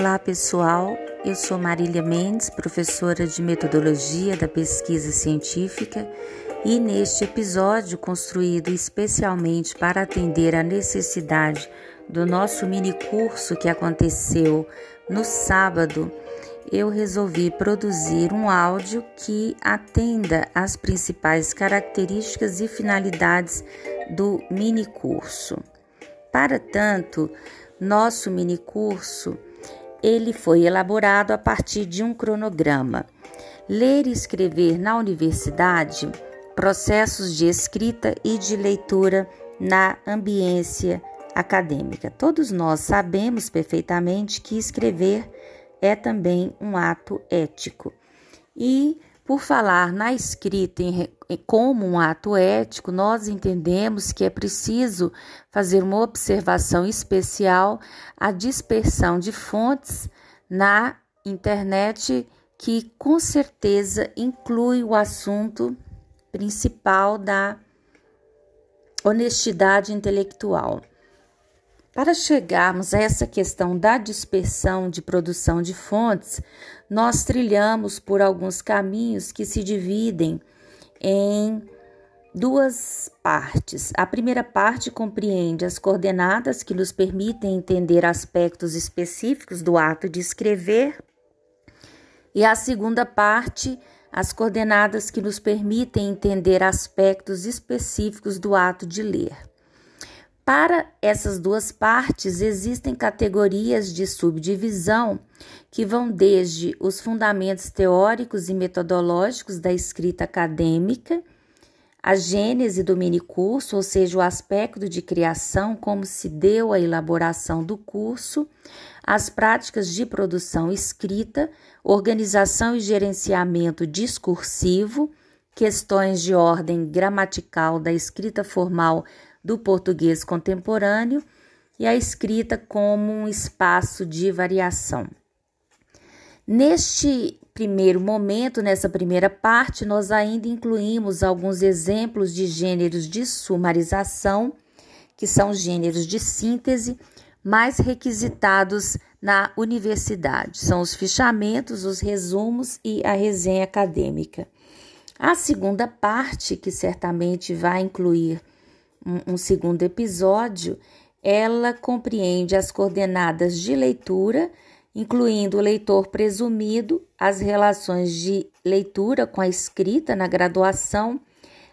Olá pessoal, eu sou Marília Mendes, professora de metodologia da pesquisa científica, e neste episódio, construído especialmente para atender a necessidade do nosso mini curso que aconteceu no sábado, eu resolvi produzir um áudio que atenda às principais características e finalidades do mini curso. Para tanto, nosso mini curso ele foi elaborado a partir de um cronograma. Ler e escrever na universidade, processos de escrita e de leitura na ambiência acadêmica. Todos nós sabemos perfeitamente que escrever é também um ato ético. E por falar na escrita em, como um ato ético, nós entendemos que é preciso fazer uma observação especial à dispersão de fontes na internet, que com certeza inclui o assunto principal da honestidade intelectual. Para chegarmos a essa questão da dispersão de produção de fontes, nós trilhamos por alguns caminhos que se dividem em duas partes. A primeira parte compreende as coordenadas que nos permitem entender aspectos específicos do ato de escrever, e a segunda parte, as coordenadas que nos permitem entender aspectos específicos do ato de ler. Para essas duas partes, existem categorias de subdivisão que vão desde os fundamentos teóricos e metodológicos da escrita acadêmica, a gênese do minicurso, ou seja, o aspecto de criação, como se deu a elaboração do curso, as práticas de produção escrita, organização e gerenciamento discursivo, questões de ordem gramatical da escrita formal do português contemporâneo e a escrita como um espaço de variação. Neste primeiro momento, nessa primeira parte, nós ainda incluímos alguns exemplos de gêneros de sumarização, que são gêneros de síntese mais requisitados na universidade. São os fichamentos, os resumos e a resenha acadêmica. A segunda parte, que certamente vai incluir um, segundo episódio, ela compreende as coordenadas de leitura, incluindo o leitor presumido, as relações de leitura com a escrita na graduação,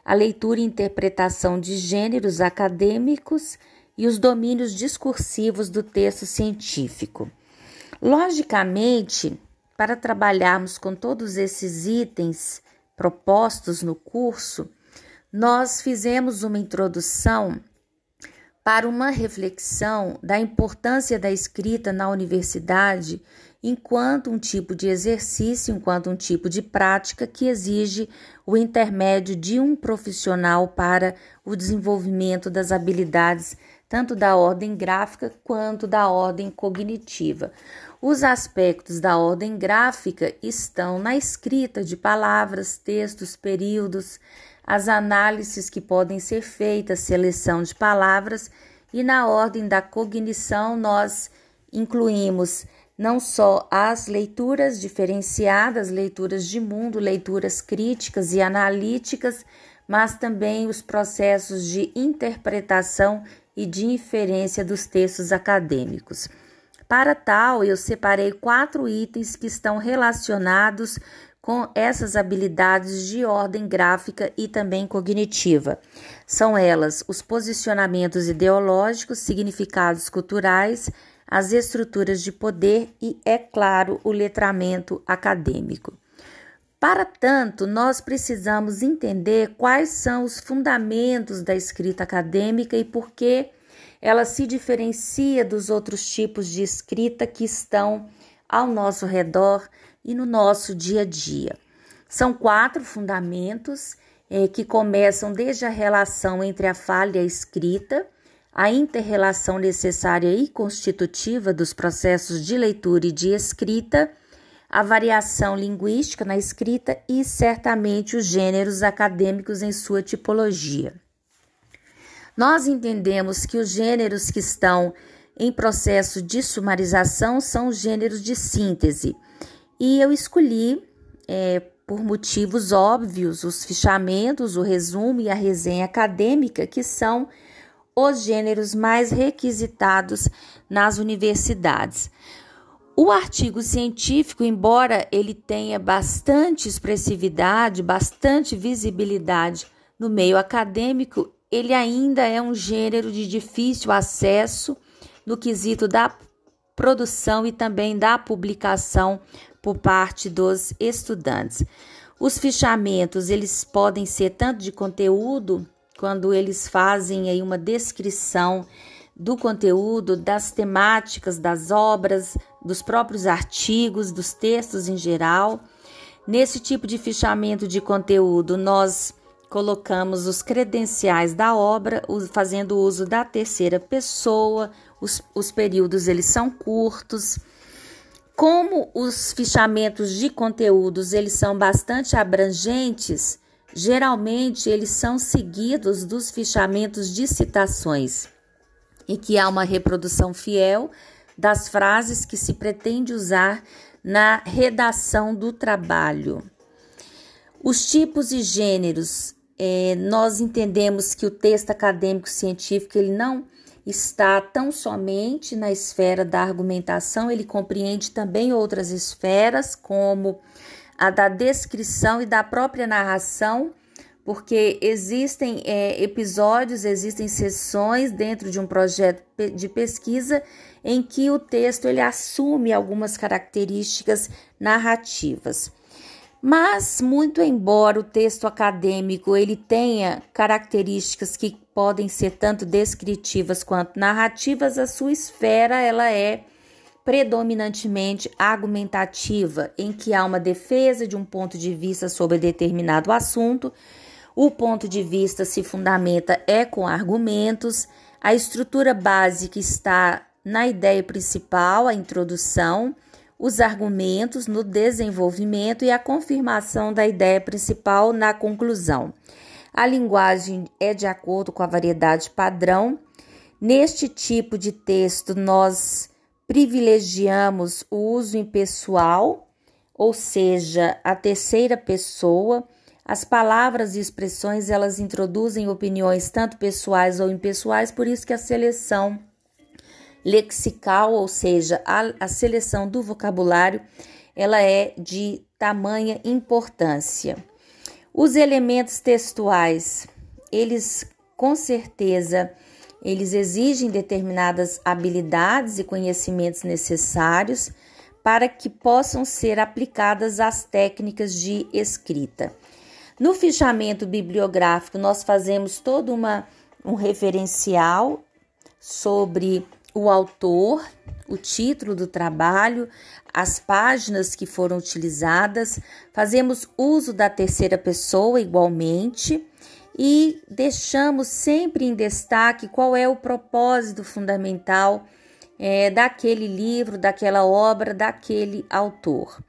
a leitura e interpretação de gêneros acadêmicos e os domínios discursivos do texto científico. Logicamente, para trabalharmos com todos esses itens propostos no curso, nós fizemos uma introdução para uma reflexão da importância da escrita na universidade enquanto um tipo de exercício, enquanto um tipo de prática que exige o intermédio de um profissional para o desenvolvimento das habilidades tanto da ordem gráfica quanto da ordem cognitiva. Os aspectos da ordem gráfica estão na escrita de palavras, textos, períodos, as análises que podem ser feitas, seleção de palavras, e na ordem da cognição nós incluímos não só as leituras diferenciadas, leituras de mundo, leituras críticas e analíticas, mas também os processos de interpretação e de inferência dos textos acadêmicos. Para tal, eu separei quatro itens que estão relacionados com essas habilidades de ordem gráfica e também cognitiva. São elas os posicionamentos ideológicos, significados culturais, as estruturas de poder e, é claro, o letramento acadêmico. Para tanto, nós precisamos entender quais são os fundamentos da escrita acadêmica e por que ela se diferencia dos outros tipos de escrita que estão ao nosso redor e no nosso dia a dia. São quatro fundamentos eh, que começam desde a relação entre a fala e a escrita, a interrelação necessária e constitutiva dos processos de leitura e de escrita, a variação linguística na escrita e, certamente, os gêneros acadêmicos em sua tipologia. Nós entendemos que os gêneros que estão em processo de sumarização são os gêneros de síntese. E eu escolhi, é, por motivos óbvios, os fichamentos, o resumo e a resenha acadêmica, que são os gêneros mais requisitados nas universidades. O artigo científico, embora ele tenha bastante expressividade, bastante visibilidade no meio acadêmico, ele ainda é um gênero de difícil acesso no quesito da produção e também da publicação por parte dos estudantes. Os fichamentos, eles podem ser tanto de conteúdo, quando eles fazem aí uma descrição do conteúdo, das temáticas das obras, dos próprios artigos, dos textos em geral. Nesse tipo de fichamento de conteúdo, nós colocamos os credenciais da obra, fazendo uso da terceira pessoa, os, os períodos eles são curtos. Como os fichamentos de conteúdos eles são bastante abrangentes, geralmente eles são seguidos dos fichamentos de citações e que há uma reprodução fiel das frases que se pretende usar na redação do trabalho. Os tipos e gêneros, é, nós entendemos que o texto acadêmico científico ele não está tão somente na esfera da argumentação, ele compreende também outras esferas, como a da descrição e da própria narração porque existem é, episódios, existem sessões dentro de um projeto de pesquisa em que o texto ele assume algumas características narrativas. Mas, muito embora o texto acadêmico ele tenha características que podem ser tanto descritivas quanto narrativas, a sua esfera ela é predominantemente argumentativa, em que há uma defesa de um ponto de vista sobre determinado assunto o ponto de vista se fundamenta é com argumentos, a estrutura básica está na ideia principal, a introdução, os argumentos no desenvolvimento e a confirmação da ideia principal na conclusão. A linguagem é de acordo com a variedade padrão. Neste tipo de texto, nós privilegiamos o uso impessoal, ou seja, a terceira pessoa as palavras e expressões elas introduzem opiniões tanto pessoais ou impessoais, por isso que a seleção lexical, ou seja, a, a seleção do vocabulário, ela é de tamanha importância. Os elementos textuais, eles com certeza eles exigem determinadas habilidades e conhecimentos necessários para que possam ser aplicadas às técnicas de escrita. No fichamento bibliográfico, nós fazemos todo uma, um referencial sobre o autor, o título do trabalho, as páginas que foram utilizadas, fazemos uso da terceira pessoa igualmente e deixamos sempre em destaque qual é o propósito fundamental é, daquele livro, daquela obra, daquele autor.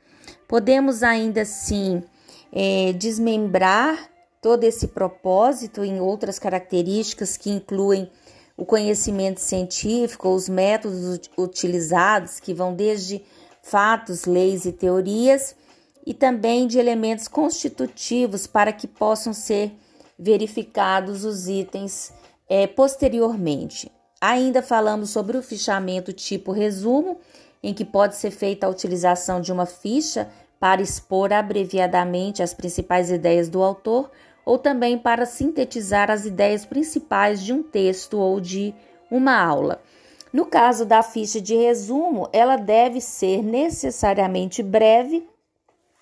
Podemos ainda assim é, desmembrar todo esse propósito em outras características que incluem o conhecimento científico, os métodos utilizados, que vão desde fatos, leis e teorias, e também de elementos constitutivos para que possam ser verificados os itens é, posteriormente. Ainda falamos sobre o fichamento tipo resumo, em que pode ser feita a utilização de uma ficha para expor abreviadamente as principais ideias do autor ou também para sintetizar as ideias principais de um texto ou de uma aula. No caso da ficha de resumo, ela deve ser necessariamente breve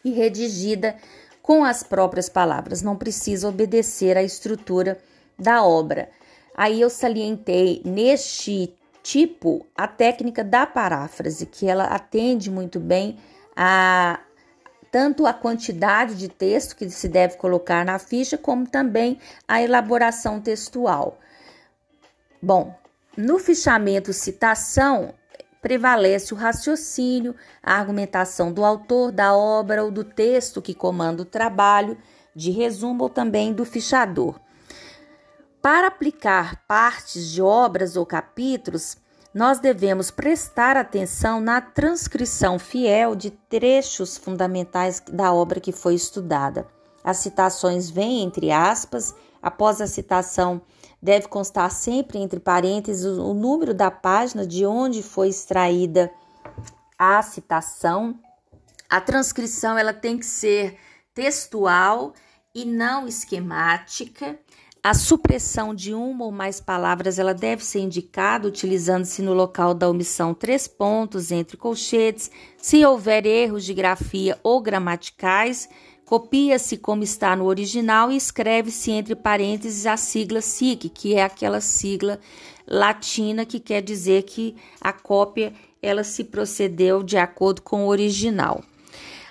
e redigida com as próprias palavras, não precisa obedecer à estrutura da obra. Aí eu salientei neste tipo a técnica da paráfrase, que ela atende muito bem a tanto a quantidade de texto que se deve colocar na ficha, como também a elaboração textual. Bom, no fichamento citação, prevalece o raciocínio, a argumentação do autor da obra ou do texto que comanda o trabalho, de resumo ou também do fichador. Para aplicar partes de obras ou capítulos, nós devemos prestar atenção na transcrição fiel de trechos fundamentais da obra que foi estudada. As citações vêm entre aspas, após a citação deve constar sempre entre parênteses o número da página de onde foi extraída a citação. A transcrição ela tem que ser textual e não esquemática. A supressão de uma ou mais palavras ela deve ser indicada utilizando-se no local da omissão três pontos entre colchetes. Se houver erros de grafia ou gramaticais, copia-se como está no original e escreve-se entre parênteses a sigla SIC, que é aquela sigla latina que quer dizer que a cópia ela se procedeu de acordo com o original.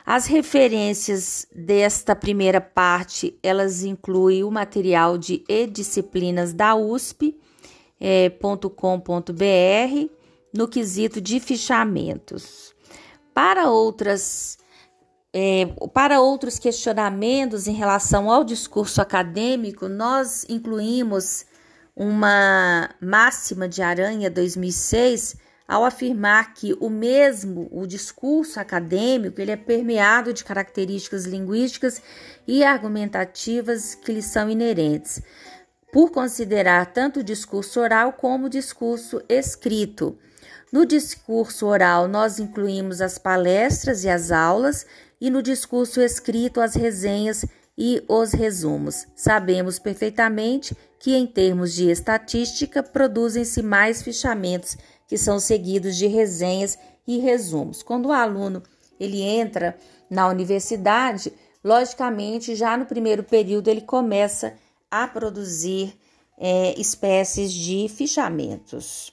As referências desta primeira parte, elas incluem o material de e-disciplinas da USP, é, no quesito de fichamentos. Para outras é, para outros questionamentos em relação ao discurso acadêmico, nós incluímos uma máxima de Aranha 2006 ao afirmar que o mesmo, o discurso acadêmico, ele é permeado de características linguísticas e argumentativas que lhe são inerentes, por considerar tanto o discurso oral como o discurso escrito. No discurso oral, nós incluímos as palestras e as aulas, e no discurso escrito, as resenhas e os resumos. Sabemos perfeitamente que, em termos de estatística, produzem-se mais fichamentos que são seguidos de resenhas e resumos. Quando o aluno ele entra na universidade, logicamente já no primeiro período ele começa a produzir é, espécies de fichamentos.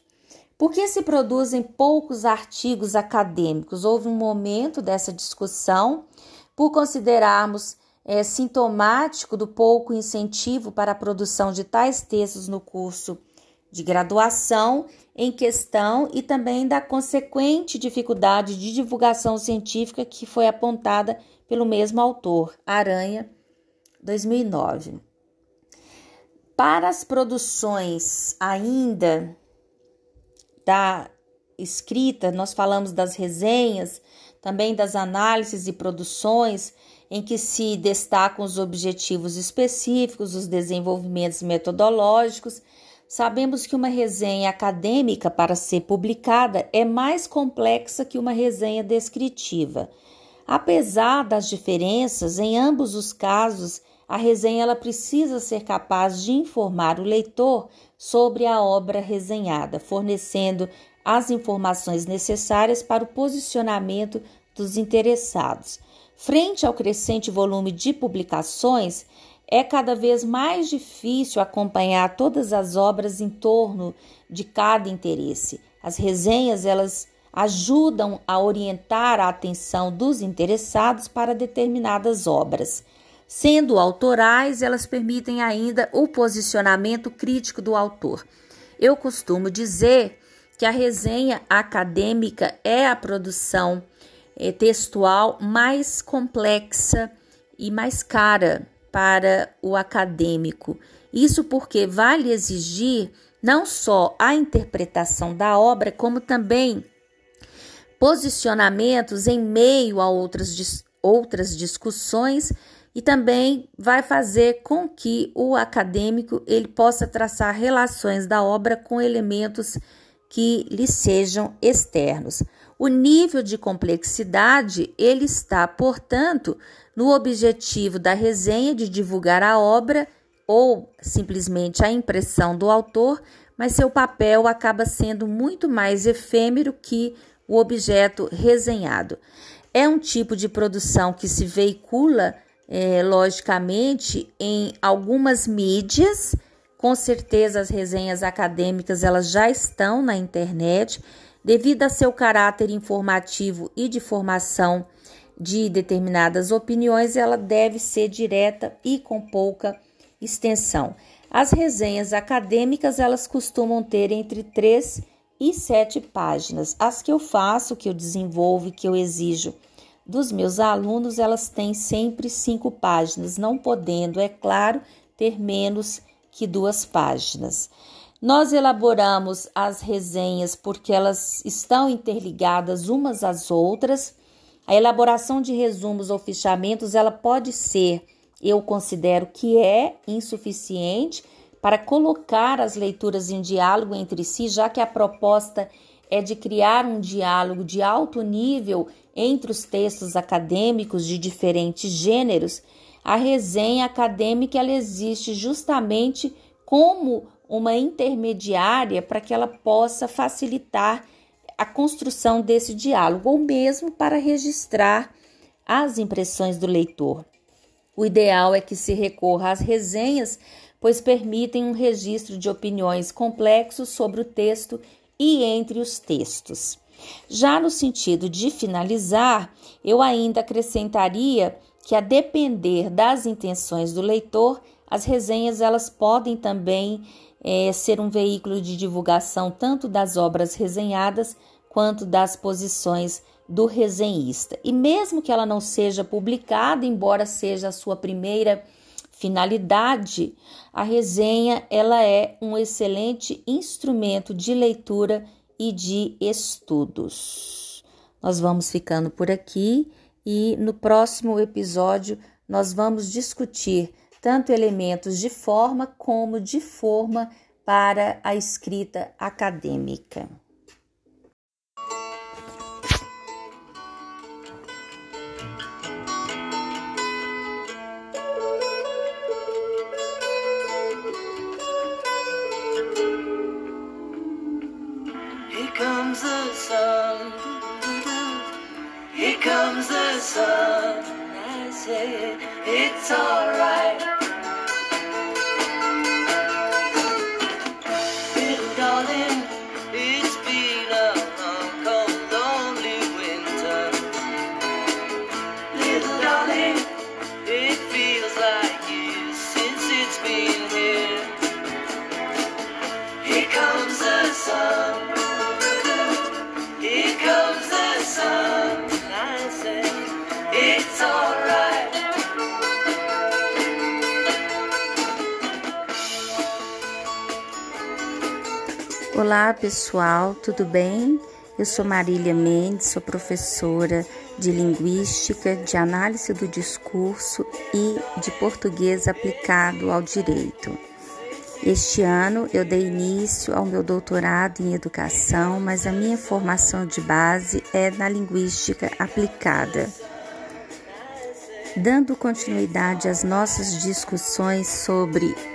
Por que se produzem poucos artigos acadêmicos? Houve um momento dessa discussão por considerarmos é, sintomático do pouco incentivo para a produção de tais textos no curso de graduação em questão e também da consequente dificuldade de divulgação científica que foi apontada pelo mesmo autor, Aranha, 2009. Para as produções ainda da escrita, nós falamos das resenhas, também das análises e produções em que se destacam os objetivos específicos, os desenvolvimentos metodológicos Sabemos que uma resenha acadêmica, para ser publicada, é mais complexa que uma resenha descritiva. Apesar das diferenças, em ambos os casos, a resenha ela precisa ser capaz de informar o leitor sobre a obra resenhada, fornecendo as informações necessárias para o posicionamento dos interessados. Frente ao crescente volume de publicações, é cada vez mais difícil acompanhar todas as obras em torno de cada interesse. As resenhas, elas ajudam a orientar a atenção dos interessados para determinadas obras. Sendo autorais, elas permitem ainda o posicionamento crítico do autor. Eu costumo dizer que a resenha acadêmica é a produção eh, textual mais complexa e mais cara para o acadêmico. Isso porque vale exigir não só a interpretação da obra, como também posicionamentos em meio a outras, outras discussões e também vai fazer com que o acadêmico ele possa traçar relações da obra com elementos que lhe sejam externos. O nível de complexidade ele está, portanto, no objetivo da resenha de divulgar a obra ou simplesmente a impressão do autor, mas seu papel acaba sendo muito mais efêmero que o objeto resenhado. É um tipo de produção que se veicula, é, logicamente, em algumas mídias. Com certeza, as resenhas acadêmicas elas já estão na internet, devido a seu caráter informativo e de formação de determinadas opiniões, ela deve ser direta e com pouca extensão. As resenhas acadêmicas, elas costumam ter entre 3 e 7 páginas. As que eu faço, que eu desenvolvo e que eu exijo dos meus alunos, elas têm sempre cinco páginas, não podendo, é claro, ter menos que duas páginas. Nós elaboramos as resenhas porque elas estão interligadas umas às outras. A elaboração de resumos ou fichamentos, ela pode ser, eu considero que é insuficiente para colocar as leituras em diálogo entre si, já que a proposta é de criar um diálogo de alto nível entre os textos acadêmicos de diferentes gêneros. A resenha acadêmica ela existe justamente como uma intermediária para que ela possa facilitar a construção desse diálogo, ou mesmo para registrar as impressões do leitor. O ideal é que se recorra às resenhas, pois permitem um registro de opiniões complexos sobre o texto e entre os textos. Já no sentido de finalizar, eu ainda acrescentaria que a depender das intenções do leitor, as resenhas elas podem também é, ser um veículo de divulgação tanto das obras resenhadas quanto das posições do resenhista. E mesmo que ela não seja publicada, embora seja a sua primeira finalidade, a resenha ela é um excelente instrumento de leitura e de estudos. Nós vamos ficando por aqui e no próximo episódio nós vamos discutir tanto elementos de forma como de forma para a escrita acadêmica. Here comes the sun. said, it's alright. Olá pessoal, tudo bem? Eu sou Marília Mendes, sou professora de Linguística, de Análise do Discurso e de Português aplicado ao Direito. Este ano eu dei início ao meu doutorado em Educação, mas a minha formação de base é na Linguística aplicada. Dando continuidade às nossas discussões sobre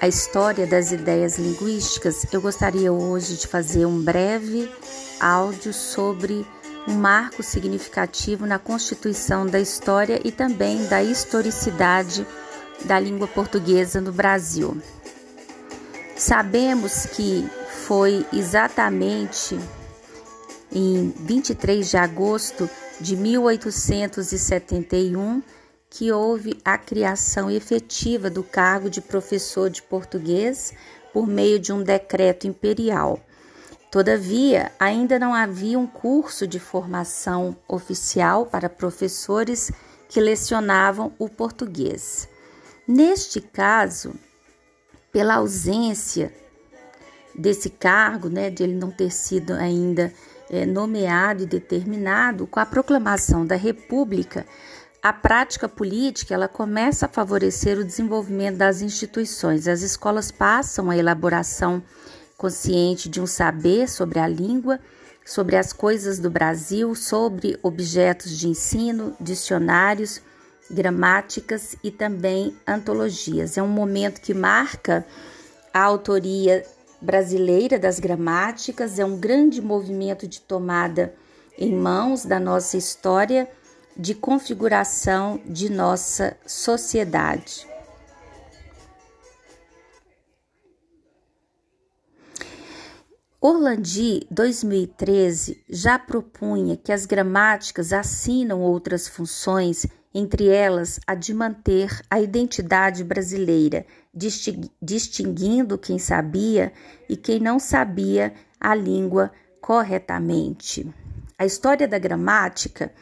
a história das ideias linguísticas, eu gostaria hoje de fazer um breve áudio sobre um marco significativo na constituição da história e também da historicidade da língua portuguesa no Brasil. Sabemos que foi exatamente em 23 de agosto de 1871 que houve a criação efetiva do cargo de professor de português por meio de um decreto imperial. Todavia, ainda não havia um curso de formação oficial para professores que lecionavam o português. Neste caso, pela ausência desse cargo, né, de ele não ter sido ainda é, nomeado e determinado, com a proclamação da República, a prática política ela começa a favorecer o desenvolvimento das instituições. As escolas passam a elaboração consciente de um saber sobre a língua, sobre as coisas do Brasil, sobre objetos de ensino, dicionários, gramáticas e também antologias. É um momento que marca a autoria brasileira das gramáticas, é um grande movimento de tomada em mãos da nossa história de configuração de nossa sociedade. Orlandi 2013 já propunha que as gramáticas assinam outras funções, entre elas a de manter a identidade brasileira, distinguindo quem sabia e quem não sabia a língua corretamente. A história da gramática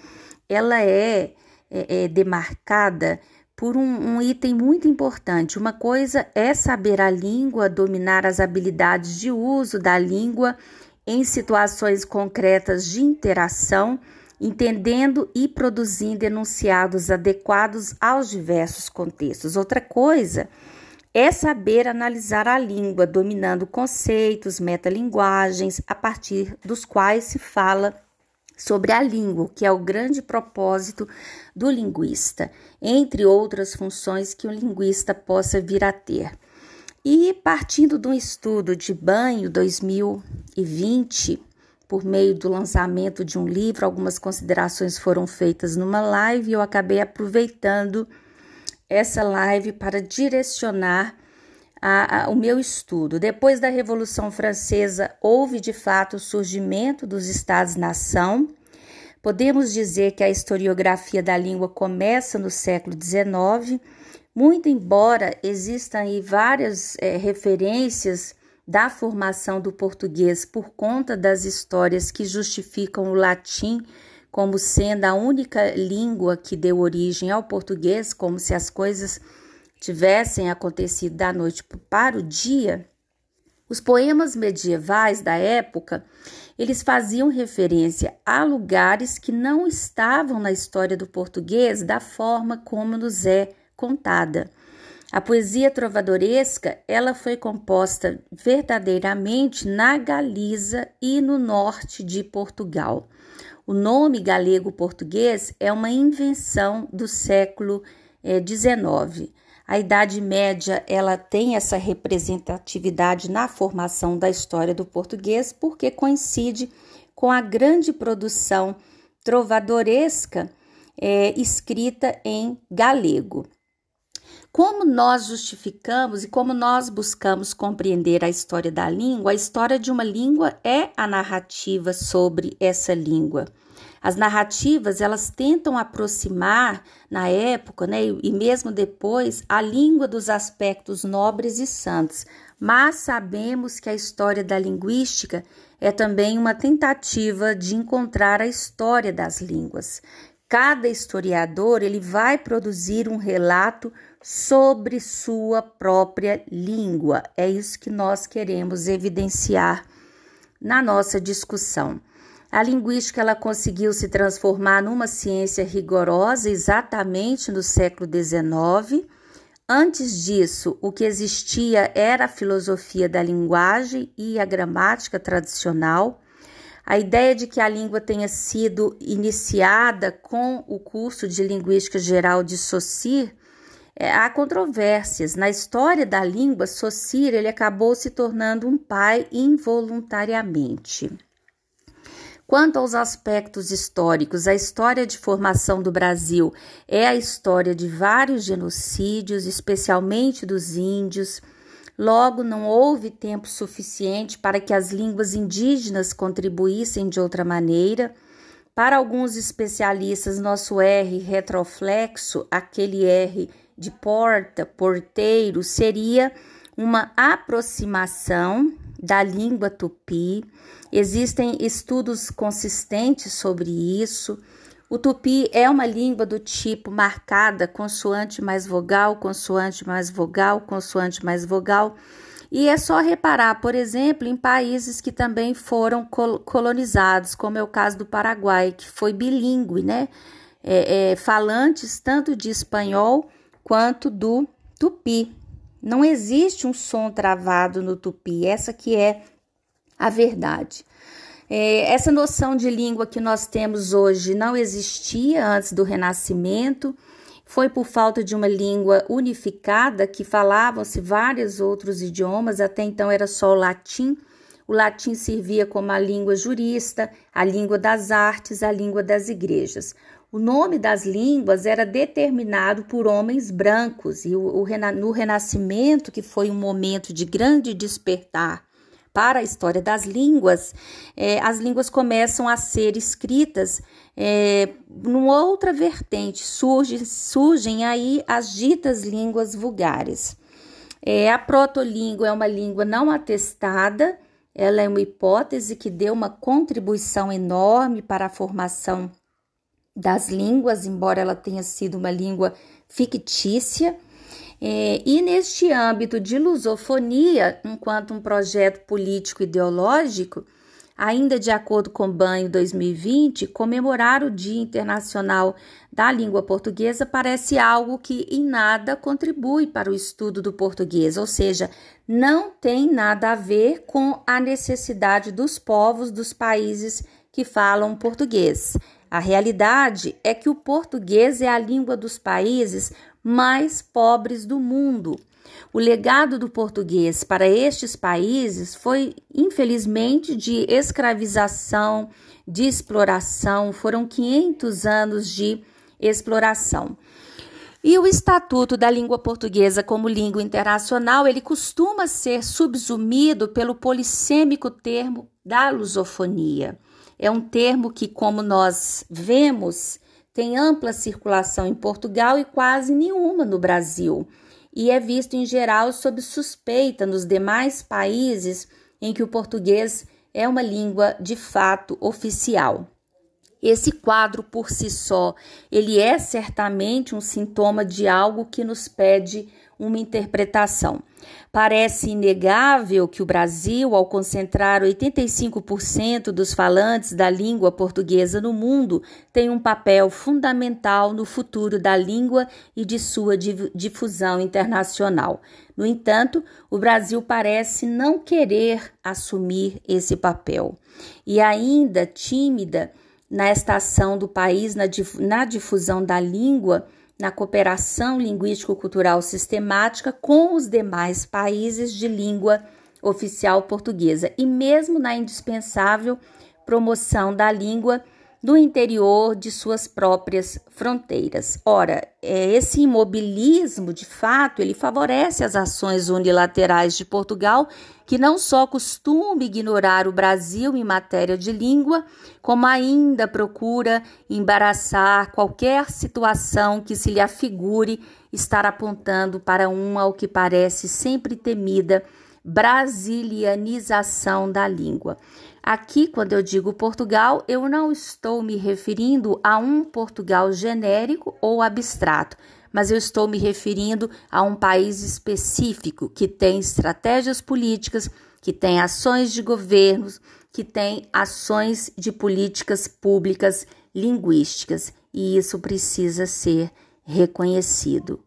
ela é, é, é demarcada por um, um, item muito importante. Uma coisa é saber a língua, dominar as habilidades de uso da língua em situações concretas de interação, entendendo e produzindo enunciados adequados aos diversos contextos. Outra coisa é saber analisar a língua, dominando conceitos, metalinguagens, a partir dos quais se fala sobre a língua, que é o grande propósito do linguista, entre outras funções que o linguista possa vir a ter. E partindo de um estudo de banho 2020, por meio do lançamento de um livro, algumas considerações foram feitas numa live e eu acabei aproveitando essa live para direcionar a, a, o meu estudo. Depois da Revolução Francesa, houve de fato o surgimento dos Estados-nação. Podemos dizer que a historiografia da língua começa no século XIX, muito embora existam aí várias é, referências da formação do português por conta das histórias que justificam o latim como sendo a única língua que deu origem ao português, como se as coisas tivessem acontecido da noite para o dia, os poemas medievais da época, eles faziam referência a lugares que não estavam na história do português da forma como nos é contada. A poesia trovadoresca, ela foi composta verdadeiramente na Galiza e no norte de Portugal. O nome galego-português é uma invenção do século XIX. Eh, a Idade Média ela tem essa representatividade na formação da história do português porque coincide com a grande produção trovadoresca é, escrita em galego. Como nós justificamos e como nós buscamos compreender a história da língua, a história de uma língua é a narrativa sobre essa língua. As narrativas, elas tentam aproximar na época, né, e mesmo depois, a língua dos aspectos nobres e santos. Mas sabemos que a história da linguística é também uma tentativa de encontrar a história das línguas. Cada historiador, ele vai produzir um relato sobre sua própria língua. É isso que nós queremos evidenciar na nossa discussão. A linguística ela conseguiu se transformar numa ciência rigorosa exatamente no século XIX. Antes disso, o que existia era a filosofia da linguagem e a gramática tradicional. A ideia de que a língua tenha sido iniciada com o curso de Linguística Geral de Saussure, é, há controvérsias. Na história da língua, Saussure ele acabou se tornando um pai involuntariamente. Quanto aos aspectos históricos, a história de formação do Brasil é a história de vários genocídios, especialmente dos índios. Logo, não houve tempo suficiente para que as línguas indígenas contribuíssem de outra maneira. Para alguns especialistas, nosso R retroflexo, aquele R de porta, porteiro, seria uma aproximação da língua tupi. Existem estudos consistentes sobre isso. O tupi é uma língua do tipo marcada consoante mais vogal, consoante mais vogal, consoante mais vogal. E é só reparar, por exemplo, em países que também foram colonizados, como é o caso do Paraguai, que foi bilíngue, né? É, é, falantes tanto de espanhol quanto do tupi. Não existe um som travado no tupi, essa que é a verdade. É, essa noção de língua que nós temos hoje não existia antes do Renascimento, foi por falta de uma língua unificada que falavam-se vários outros idiomas, até então era só o latim. O latim servia como a língua jurista, a língua das artes, a língua das igrejas. O nome das línguas era determinado por homens brancos, e o, o, no Renascimento, que foi um momento de grande despertar para a história das línguas, é, as línguas começam a ser escritas é, numa outra vertente, surge, surgem aí as ditas línguas vulgares. É, a protolíngua é uma língua não atestada, ela é uma hipótese que deu uma contribuição enorme para a formação das línguas, embora ela tenha sido uma língua fictícia. É, e neste âmbito de lusofonia, enquanto um projeto político ideológico, ainda de acordo com o Banho 2020, comemorar o Dia Internacional da Língua Portuguesa parece algo que em nada contribui para o estudo do português, ou seja, não tem nada a ver com a necessidade dos povos dos países que falam português. A realidade é que o português é a língua dos países mais pobres do mundo. O legado do português para estes países foi, infelizmente, de escravização, de exploração, foram 500 anos de exploração. E o Estatuto da Língua Portuguesa como língua internacional, ele costuma ser subsumido pelo polissêmico termo da lusofonia. É um termo que, como nós vemos, tem ampla circulação em Portugal e quase nenhuma no Brasil, e é visto em geral sob suspeita nos demais países em que o português é uma língua de fato oficial. Esse quadro por si só, ele é certamente um sintoma de algo que nos pede uma interpretação. Parece inegável que o Brasil, ao concentrar 85% dos falantes da língua portuguesa no mundo, tem um papel fundamental no futuro da língua e de sua difusão internacional. No entanto, o Brasil parece não querer assumir esse papel. E ainda tímida nesta ação do país na difusão da língua, na cooperação linguístico-cultural sistemática com os demais países de língua oficial portuguesa e mesmo na indispensável promoção da língua do interior de suas próprias fronteiras. Ora, é, esse imobilismo, de fato, ele favorece as ações unilaterais de Portugal, que não só costuma ignorar o Brasil em matéria de língua, como ainda procura embaraçar qualquer situação que se lhe afigure estar apontando para uma, ao que parece sempre temida, brasilianização da língua. Aqui, quando eu digo Portugal, eu não estou me referindo a um Portugal genérico ou abstrato, mas eu estou me referindo a um país específico que tem estratégias políticas, que tem ações de governos, que tem ações de políticas públicas linguísticas, e isso precisa ser reconhecido.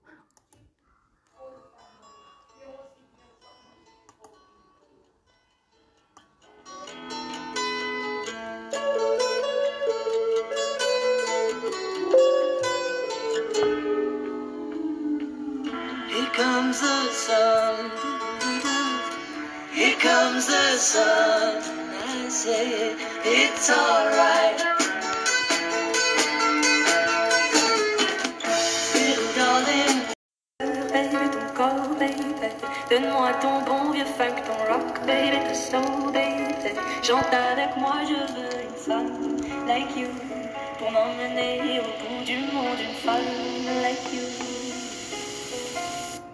Comes the sun. I say it's alright. Donne-moi ton bon vieux funk, ton rock, baby, ton slow, baby. Chante avec moi, je veux une femme like you. Pour m'emmener au bout du monde, une femme like you.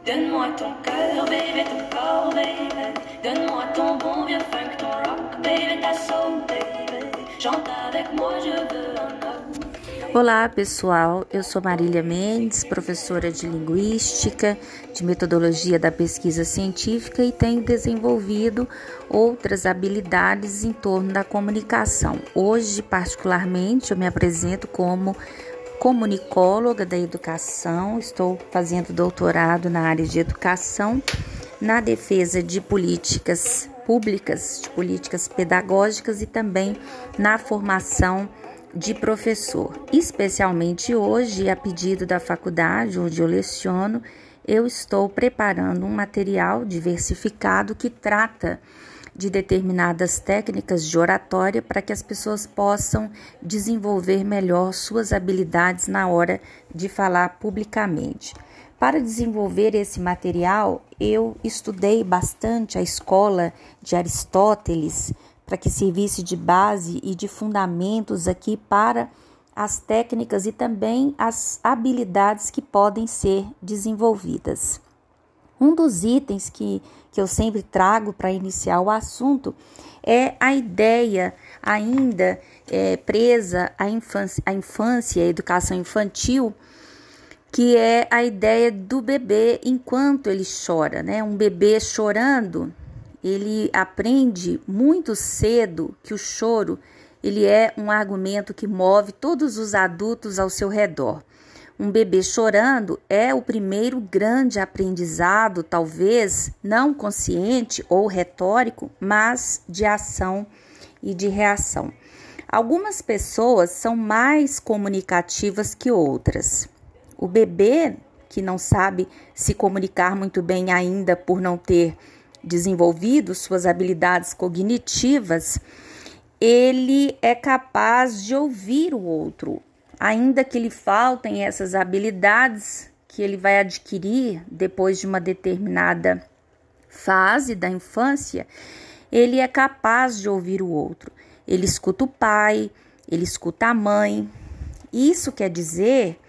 Donne-moi ton cœur, baby, ton corps, baby. Donne-moi ton bon vieux funk, ton rock, baby, ta soul, baby. Chante avec moi, je veux un. Olá pessoal, eu sou Marília Mendes, professora de Linguística, de Metodologia da Pesquisa Científica e tenho desenvolvido outras habilidades em torno da comunicação. Hoje, particularmente, eu me apresento como comunicóloga da educação, estou fazendo doutorado na área de educação, na defesa de políticas públicas, de políticas pedagógicas e também na formação de professor. Especialmente hoje, a pedido da faculdade onde eu leciono, eu estou preparando um material diversificado que trata de determinadas técnicas de oratória para que as pessoas possam desenvolver melhor suas habilidades na hora de falar publicamente. Para desenvolver esse material, eu estudei bastante a escola de Aristóteles para que servisse de base e de fundamentos aqui para as técnicas e também as habilidades que podem ser desenvolvidas. Um dos itens que, que eu sempre trago para iniciar o assunto é a ideia ainda é, presa à infância, à infância, à educação infantil, que é a ideia do bebê enquanto ele chora, né? Um bebê chorando, ele aprende muito cedo que o choro ele é um argumento que move todos os adultos ao seu redor. Um bebê chorando é o primeiro grande aprendizado, talvez não consciente ou retórico, mas de ação e de reação. Algumas pessoas são mais comunicativas que outras. O bebê que não sabe se comunicar muito bem ainda por não ter desenvolvido suas habilidades cognitivas, ele é capaz de ouvir o outro, ainda que lhe faltem essas habilidades que ele vai adquirir depois de uma determinada fase da infância, ele é capaz de ouvir o outro. Ele escuta o pai, ele escuta a mãe. Isso quer dizer,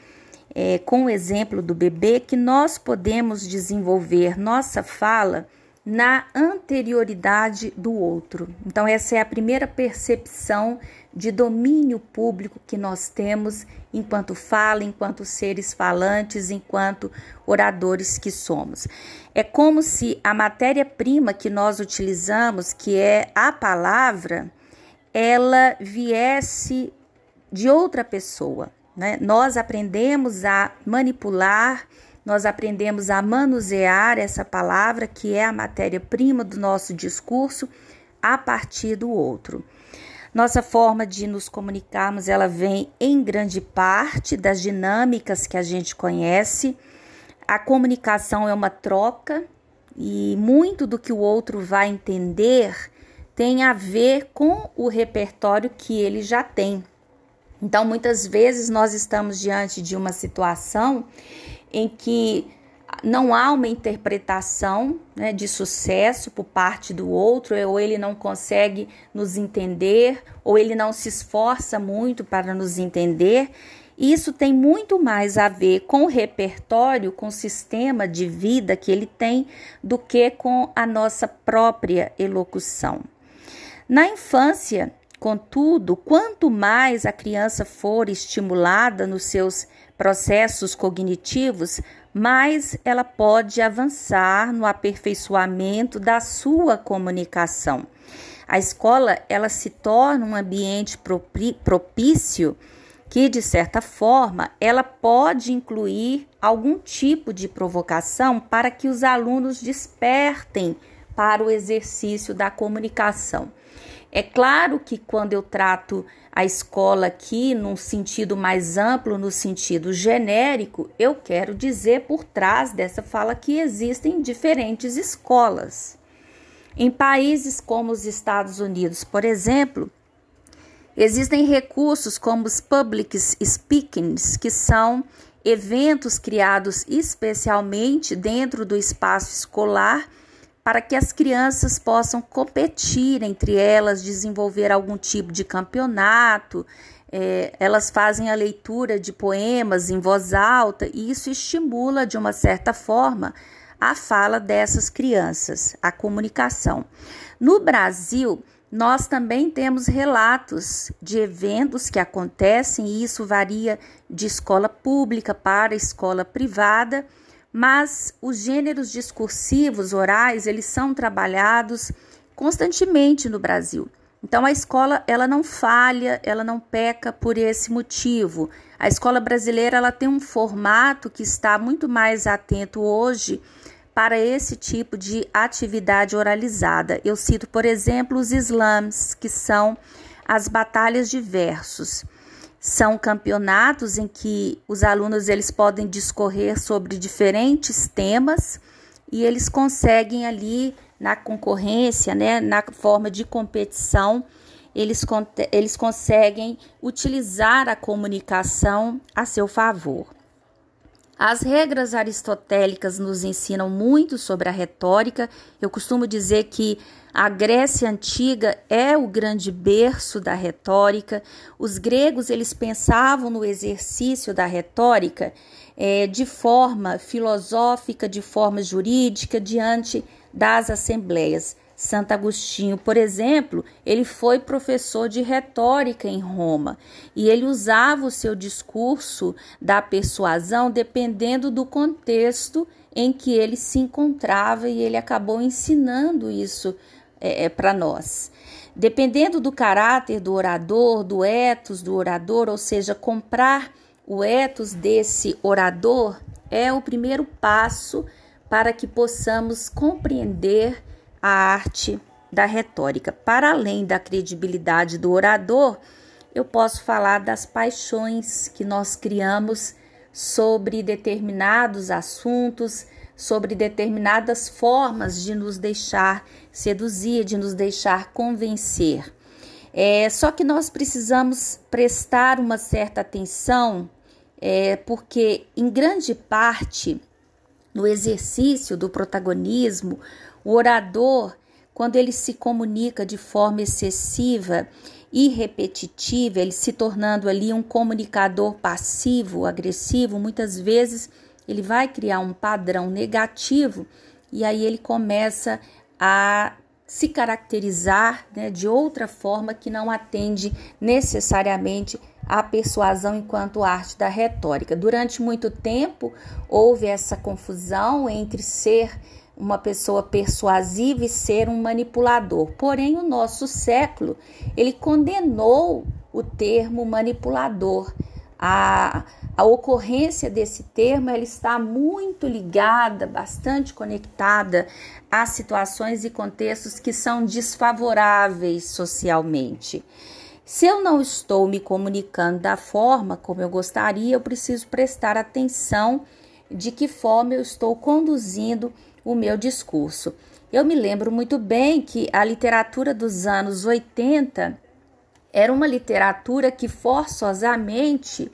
é, com o exemplo do bebê, que nós podemos desenvolver nossa fala na anterioridade do outro. Então, essa é a primeira percepção de domínio público que nós temos enquanto fala, enquanto seres falantes, enquanto oradores que somos. É como se a matéria-prima que nós utilizamos, que é a palavra, ela viesse de outra pessoa. Né? Nós aprendemos a manipular nós aprendemos a manusear essa palavra, que é a matéria-prima do nosso discurso, a partir do outro. Nossa forma de nos comunicarmos, ela vem em grande parte das dinâmicas que a gente conhece. A comunicação é uma troca e muito do que o outro vai entender tem a ver com o repertório que ele já tem. Então, muitas vezes nós estamos diante de uma situação em que não há uma interpretação né, de sucesso por parte do outro, ou ele não consegue nos entender, ou ele não se esforça muito para nos entender. Isso tem muito mais a ver com o repertório, com o sistema de vida que ele tem, do que com a nossa própria elocução. Na infância, contudo, quanto mais a criança for estimulada nos seus processos cognitivos, mais ela pode avançar no aperfeiçoamento da sua comunicação. A escola ela se torna um ambiente propício que de certa forma ela pode incluir algum tipo de provocação para que os alunos despertem para o exercício da comunicação. É claro que quando eu trato a escola aqui num sentido mais amplo, no sentido genérico, eu quero dizer por trás dessa fala que existem diferentes escolas. Em países como os Estados Unidos, por exemplo, existem recursos como os public speakings, que são eventos criados especialmente dentro do espaço escolar para que as crianças possam competir entre elas, desenvolver algum tipo de campeonato. É, elas fazem a leitura de poemas em voz alta e isso estimula, de uma certa forma, a fala dessas crianças, a comunicação. No Brasil, nós também temos relatos de eventos que acontecem, e isso varia de escola pública para escola privada mas os gêneros discursivos orais, eles são trabalhados constantemente no Brasil. Então a escola, ela não falha, ela não peca por esse motivo. A escola brasileira, ela tem um formato que está muito mais atento hoje para esse tipo de atividade oralizada. Eu cito, por exemplo, os slams, que são as batalhas de versos. São campeonatos em que os alunos eles podem discorrer sobre diferentes temas e eles conseguem ali na concorrência, né, na forma de competição, eles, eles conseguem utilizar a comunicação a seu favor. As regras aristotélicas nos ensinam muito sobre a retórica. Eu costumo dizer que a Grécia antiga é o grande berço da retórica. Os gregos eles pensavam no exercício da retórica é, de forma filosófica, de forma jurídica, diante das assembleias. Santo Agostinho, por exemplo, ele foi professor de retórica em Roma e ele usava o seu discurso da persuasão dependendo do contexto em que ele se encontrava e ele acabou ensinando isso é, é para nós. Dependendo do caráter do orador, do etos do orador, ou seja, comprar o etos desse orador é o primeiro passo para que possamos compreender a arte da retórica. Para além da credibilidade do orador, eu posso falar das paixões que nós criamos sobre determinados assuntos, sobre determinadas formas de nos deixar seduzir, de nos deixar convencer. É, só que nós precisamos prestar uma certa atenção, é, porque em grande parte, no exercício do protagonismo, o orador, quando ele se comunica de forma excessiva e repetitiva, ele se tornando ali um comunicador passivo, agressivo, muitas vezes ele vai criar um padrão negativo e aí ele começa a se caracterizar né, de outra forma que não atende necessariamente à persuasão enquanto arte da retórica. Durante muito tempo houve essa confusão entre ser uma pessoa persuasiva e ser um manipulador. Porém, o nosso século, ele condenou o termo manipulador. A, a ocorrência desse termo ela está muito ligada, bastante conectada a situações e contextos que são desfavoráveis socialmente. Se eu não estou me comunicando da forma como eu gostaria, eu preciso prestar atenção de que forma eu estou conduzindo o meu discurso. Eu me lembro muito bem que a literatura dos anos 80 era uma literatura que forçosamente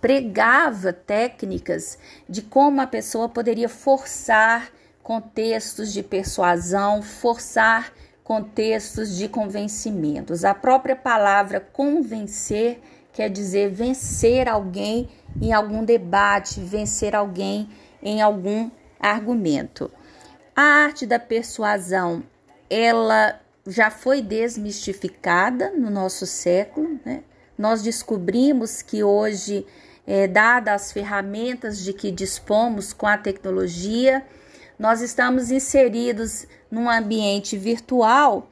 pregava técnicas de como a pessoa poderia forçar contextos de persuasão, forçar contextos de convencimentos. A própria palavra convencer quer dizer vencer alguém em algum debate, vencer alguém em algum argumento. A arte da persuasão, ela já foi desmistificada no nosso século, né? Nós descobrimos que hoje, é, dadas as ferramentas de que dispomos com a tecnologia, nós estamos inseridos num ambiente virtual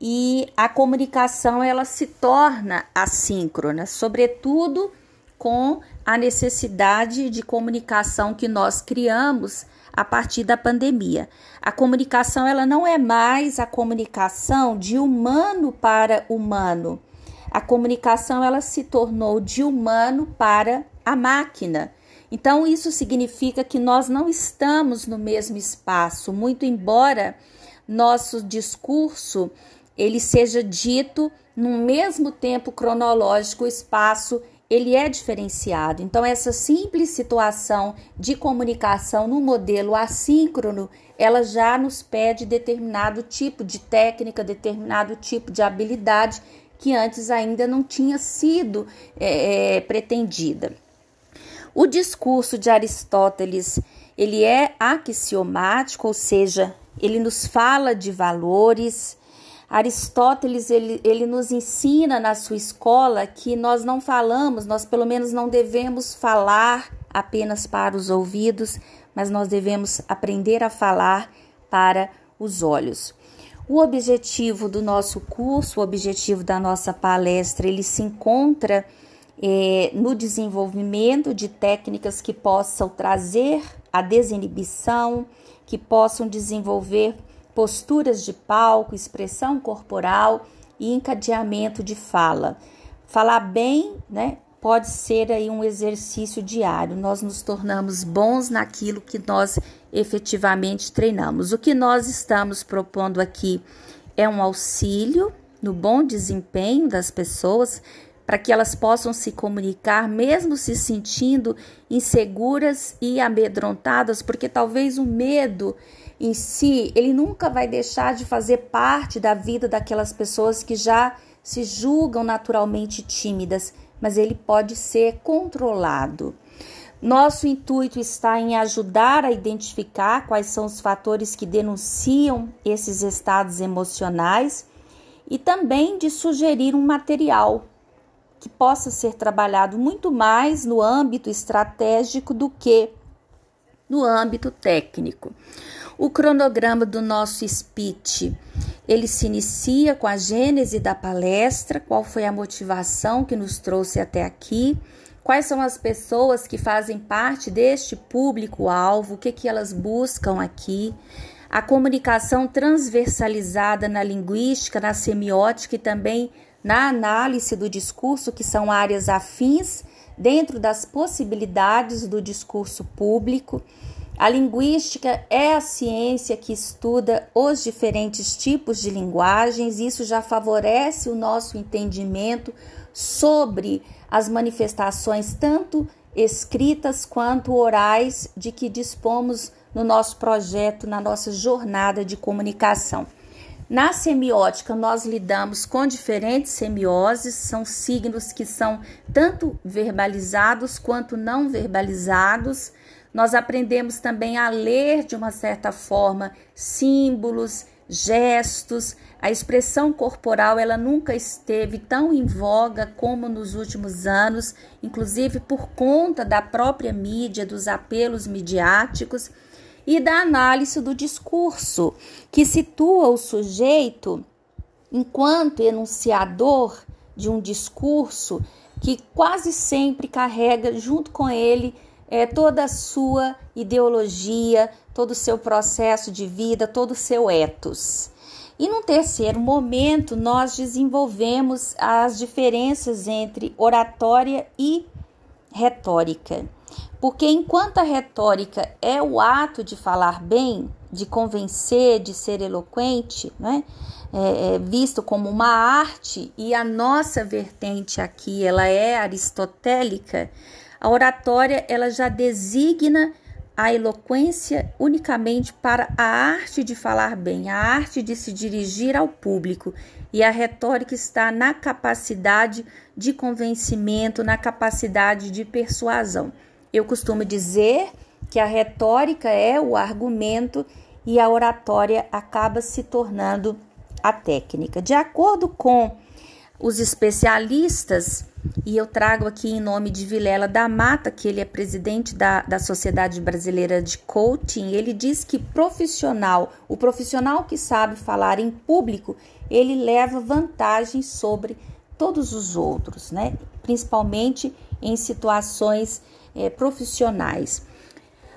e a comunicação ela se torna assíncrona, sobretudo com a necessidade de comunicação que nós criamos a partir da pandemia. A comunicação ela não é mais a comunicação de humano para humano. A comunicação ela se tornou de humano para a máquina. Então isso significa que nós não estamos no mesmo espaço, muito embora nosso discurso ele seja dito no mesmo tempo cronológico, espaço ele é diferenciado. Então, essa simples situação de comunicação no modelo assíncrono, ela já nos pede determinado tipo de técnica, determinado tipo de habilidade que antes ainda não tinha sido é, é, pretendida. O discurso de Aristóteles ele é axiomático, ou seja, ele nos fala de valores, Aristóteles ele, ele nos ensina na sua escola que nós não falamos, nós pelo menos não devemos falar apenas para os ouvidos, mas nós devemos aprender a falar para os olhos. O objetivo do nosso curso, o objetivo da nossa palestra, ele se encontra é, no desenvolvimento de técnicas que possam trazer a desinibição, que possam desenvolver posturas de palco, expressão corporal e encadeamento de fala. Falar bem, né, pode ser aí um exercício diário. Nós nos tornamos bons naquilo que nós efetivamente treinamos. O que nós estamos propondo aqui é um auxílio no bom desempenho das pessoas para que elas possam se comunicar mesmo se sentindo inseguras e amedrontadas, porque talvez o medo em si, ele nunca vai deixar de fazer parte da vida daquelas pessoas que já se julgam naturalmente tímidas, mas ele pode ser controlado. Nosso intuito está em ajudar a identificar quais são os fatores que denunciam esses estados emocionais e também de sugerir um material que possa ser trabalhado muito mais no âmbito estratégico do que no âmbito técnico. O cronograma do nosso speech, ele se inicia com a gênese da palestra, qual foi a motivação que nos trouxe até aqui, Quais são as pessoas que fazem parte deste público-alvo? O que, que elas buscam aqui? A comunicação transversalizada na linguística, na semiótica e também na análise do discurso, que são áreas afins dentro das possibilidades do discurso público. A linguística é a ciência que estuda os diferentes tipos de linguagens, isso já favorece o nosso entendimento sobre as manifestações, tanto escritas quanto orais, de que dispomos no nosso projeto, na nossa jornada de comunicação. Na semiótica, nós lidamos com diferentes semioses, são signos que são tanto verbalizados quanto não verbalizados. Nós aprendemos também a ler de uma certa forma símbolos, gestos, a expressão corporal ela nunca esteve tão em voga como nos últimos anos, inclusive por conta da própria mídia, dos apelos midiáticos e da análise do discurso, que situa o sujeito enquanto enunciador de um discurso que quase sempre carrega junto com ele é, toda a sua ideologia, todo o seu processo de vida, todo o seu ethos. E no terceiro momento, nós desenvolvemos as diferenças entre oratória e retórica. Porque enquanto a retórica é o ato de falar bem, de convencer, de ser eloquente, né? É, é visto como uma arte e a nossa vertente aqui ela é aristotélica, a oratória ela já designa a eloquência unicamente para a arte de falar bem, a arte de se dirigir ao público, e a retórica está na capacidade de convencimento, na capacidade de persuasão. Eu costumo dizer que a retórica é o argumento e a oratória acaba se tornando a técnica. De acordo com os especialistas, e eu trago aqui em nome de Vilela da Mata, que ele é presidente da, da Sociedade Brasileira de Coaching, ele diz que profissional, o profissional que sabe falar em público, ele leva vantagem sobre todos os outros, né? Principalmente em situações é, profissionais.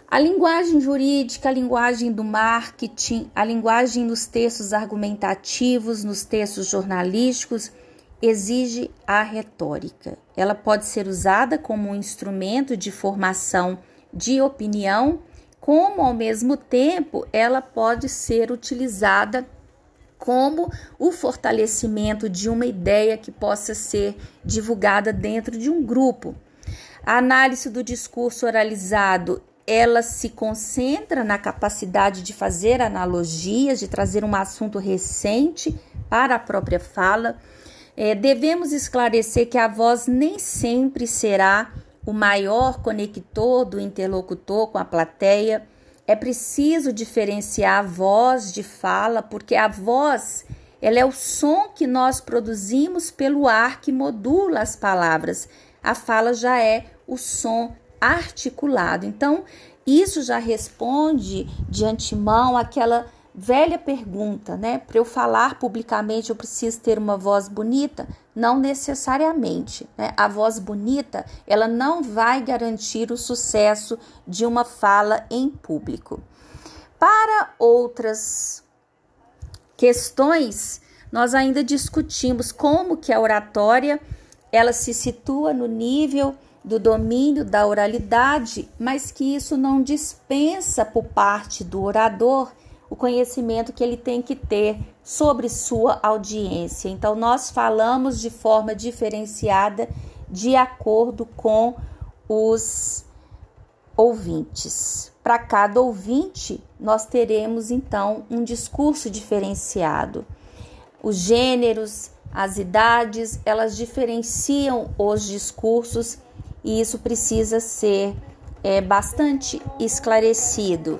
A linguagem jurídica, a linguagem do marketing, a linguagem nos textos argumentativos, nos textos jornalísticos, exige a retórica. Ela pode ser usada como um instrumento de formação de opinião, como ao mesmo tempo ela pode ser utilizada como o fortalecimento de uma ideia que possa ser divulgada dentro de um grupo. A análise do discurso oralizado, ela se concentra na capacidade de fazer analogias, de trazer um assunto recente para a própria fala é, devemos esclarecer que a voz nem sempre será o maior conector do interlocutor com a plateia. É preciso diferenciar a voz de fala, porque a voz ela é o som que nós produzimos pelo ar que modula as palavras. A fala já é o som articulado. Então, isso já responde de antemão aquela Velha pergunta, né? Para eu falar publicamente, eu preciso ter uma voz bonita? Não necessariamente. Né? A voz bonita, ela não vai garantir o sucesso de uma fala em público. Para outras questões, nós ainda discutimos como que a oratória ela se situa no nível do domínio da oralidade, mas que isso não dispensa por parte do orador o conhecimento que ele tem que ter sobre sua audiência. Então, nós falamos de forma diferenciada de acordo com os ouvintes. Para cada ouvinte, nós teremos então um discurso diferenciado. Os gêneros, as idades, elas diferenciam os discursos e isso precisa ser é bastante esclarecido.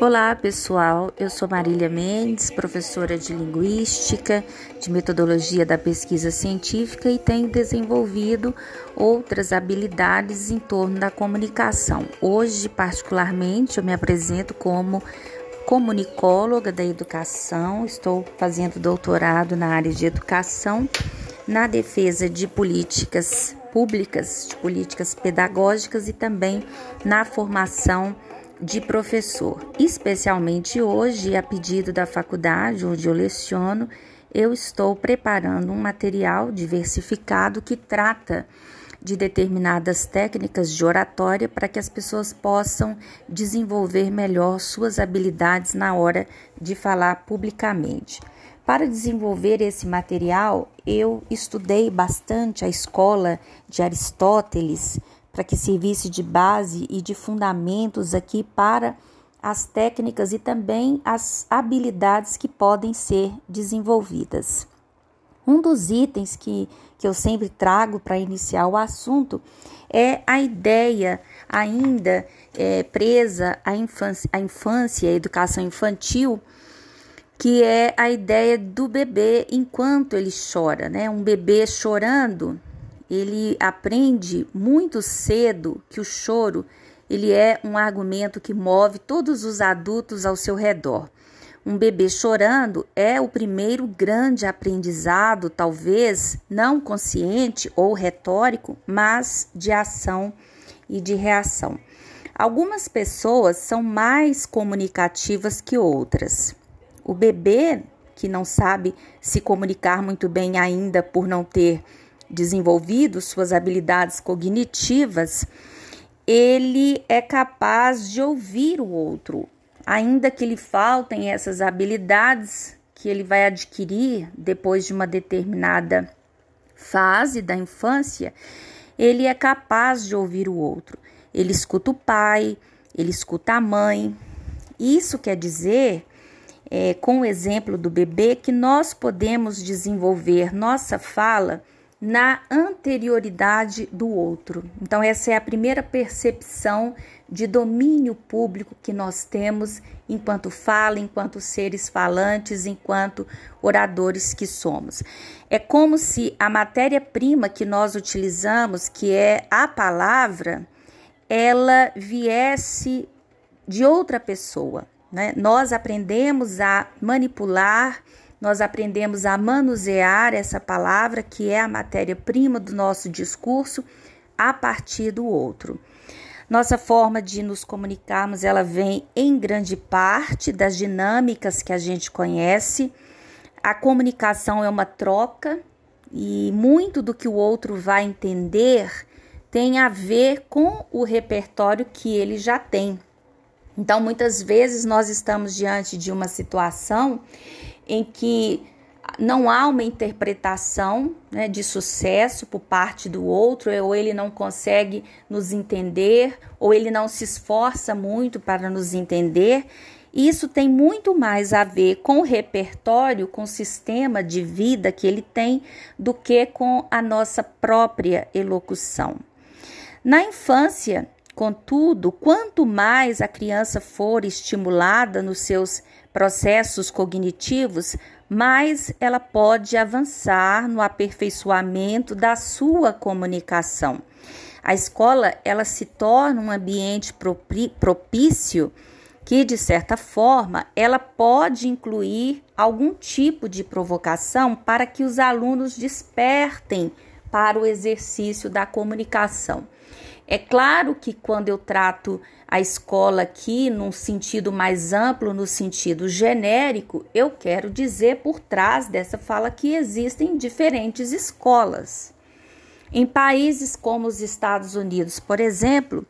Olá pessoal, eu sou Marília Mendes, professora de Linguística, de Metodologia da Pesquisa Científica e tenho desenvolvido outras habilidades em torno da comunicação. Hoje, particularmente, eu me apresento como comunicóloga da educação, estou fazendo doutorado na área de educação, na defesa de políticas públicas, de políticas pedagógicas e também na formação de professor. Especialmente hoje, a pedido da faculdade onde eu leciono, eu estou preparando um material diversificado que trata de determinadas técnicas de oratória para que as pessoas possam desenvolver melhor suas habilidades na hora de falar publicamente. Para desenvolver esse material, eu estudei bastante a escola de Aristóteles, para que servisse de base e de fundamentos aqui para as técnicas e também as habilidades que podem ser desenvolvidas. Um dos itens que, que eu sempre trago para iniciar o assunto é a ideia ainda é, presa à infância, à infância, à educação infantil, que é a ideia do bebê enquanto ele chora, né? Um bebê chorando ele aprende muito cedo que o choro ele é um argumento que move todos os adultos ao seu redor. Um bebê chorando é o primeiro grande aprendizado, talvez não consciente ou retórico, mas de ação e de reação. Algumas pessoas são mais comunicativas que outras. O bebê que não sabe se comunicar muito bem ainda por não ter desenvolvido suas habilidades cognitivas, ele é capaz de ouvir o outro, ainda que lhe faltem essas habilidades que ele vai adquirir depois de uma determinada fase da infância, ele é capaz de ouvir o outro. Ele escuta o pai, ele escuta a mãe. Isso quer dizer, é, com o exemplo do bebê, que nós podemos desenvolver nossa fala na anterioridade do outro. Então, essa é a primeira percepção de domínio público que nós temos enquanto fala, enquanto seres falantes, enquanto oradores que somos. É como se a matéria-prima que nós utilizamos, que é a palavra, ela viesse de outra pessoa. Né? Nós aprendemos a manipular nós aprendemos a manusear essa palavra, que é a matéria-prima do nosso discurso, a partir do outro. Nossa forma de nos comunicarmos, ela vem em grande parte das dinâmicas que a gente conhece. A comunicação é uma troca e muito do que o outro vai entender tem a ver com o repertório que ele já tem. Então, muitas vezes nós estamos diante de uma situação em que não há uma interpretação né, de sucesso por parte do outro, ou ele não consegue nos entender, ou ele não se esforça muito para nos entender. Isso tem muito mais a ver com o repertório, com o sistema de vida que ele tem, do que com a nossa própria elocução. Na infância, contudo, quanto mais a criança for estimulada nos seus processos cognitivos, mais ela pode avançar no aperfeiçoamento da sua comunicação. A escola ela se torna um ambiente propício que de certa forma ela pode incluir algum tipo de provocação para que os alunos despertem para o exercício da comunicação. É claro que quando eu trato a escola aqui num sentido mais amplo, no sentido genérico, eu quero dizer por trás dessa fala que existem diferentes escolas. Em países como os Estados Unidos, por exemplo,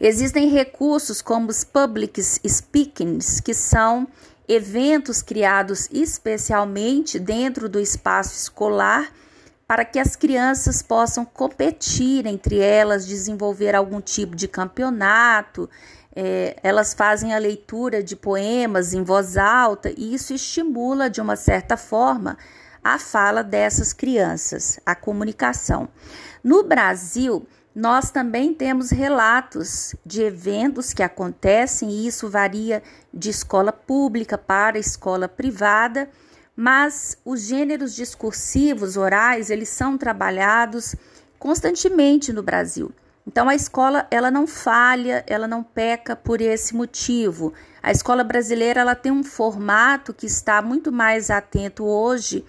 existem recursos como os public speakings, que são eventos criados especialmente dentro do espaço escolar para que as crianças possam competir entre elas, desenvolver algum tipo de campeonato. É, elas fazem a leitura de poemas em voz alta e isso estimula, de uma certa forma, a fala dessas crianças, a comunicação. No Brasil, nós também temos relatos de eventos que acontecem, e isso varia de escola pública para escola privada mas os gêneros discursivos orais, eles são trabalhados constantemente no Brasil. Então a escola, ela não falha, ela não peca por esse motivo. A escola brasileira, ela tem um formato que está muito mais atento hoje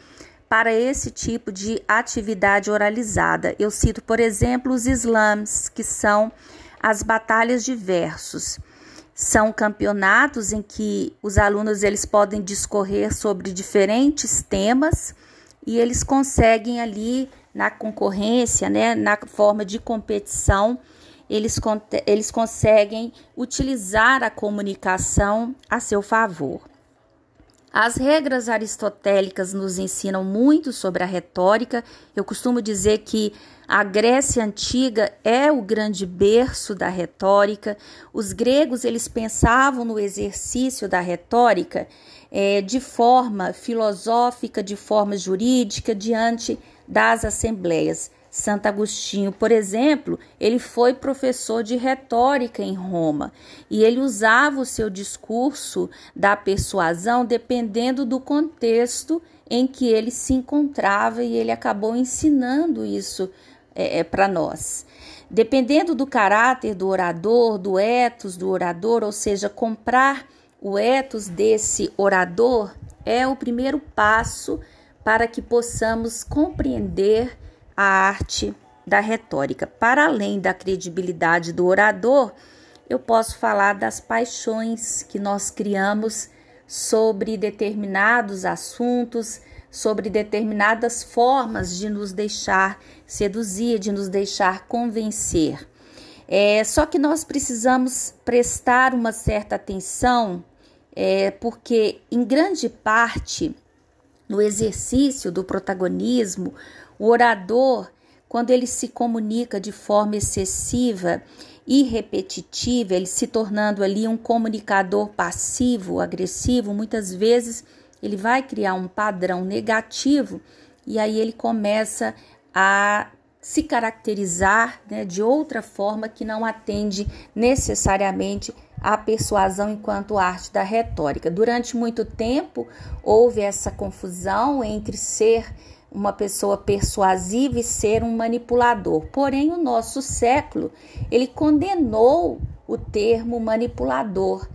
para esse tipo de atividade oralizada. Eu cito, por exemplo, os slams, que são as batalhas de versos. São campeonatos em que os alunos eles podem discorrer sobre diferentes temas e eles conseguem ali na concorrência, né, na forma de competição, eles, eles conseguem utilizar a comunicação a seu favor. As regras aristotélicas nos ensinam muito sobre a retórica. Eu costumo dizer que a Grécia antiga é o grande berço da retórica. Os gregos eles pensavam no exercício da retórica é, de forma filosófica, de forma jurídica, diante das assembleias. Santo Agostinho, por exemplo, ele foi professor de retórica em Roma e ele usava o seu discurso da persuasão dependendo do contexto em que ele se encontrava e ele acabou ensinando isso é, é para nós. Dependendo do caráter do orador, do etos do orador, ou seja, comprar o etos desse orador é o primeiro passo para que possamos compreender a arte da retórica. Para além da credibilidade do orador, eu posso falar das paixões que nós criamos sobre determinados assuntos, sobre determinadas formas de nos deixar seduzir, de nos deixar convencer. É, só que nós precisamos prestar uma certa atenção, é, porque em grande parte no exercício do protagonismo, o orador, quando ele se comunica de forma excessiva e repetitiva, ele se tornando ali um comunicador passivo, agressivo, muitas vezes ele vai criar um padrão negativo e aí ele começa a se caracterizar né, de outra forma que não atende necessariamente à persuasão enquanto arte da retórica. Durante muito tempo houve essa confusão entre ser uma pessoa persuasiva e ser um manipulador. Porém, o nosso século, ele condenou o termo manipulador.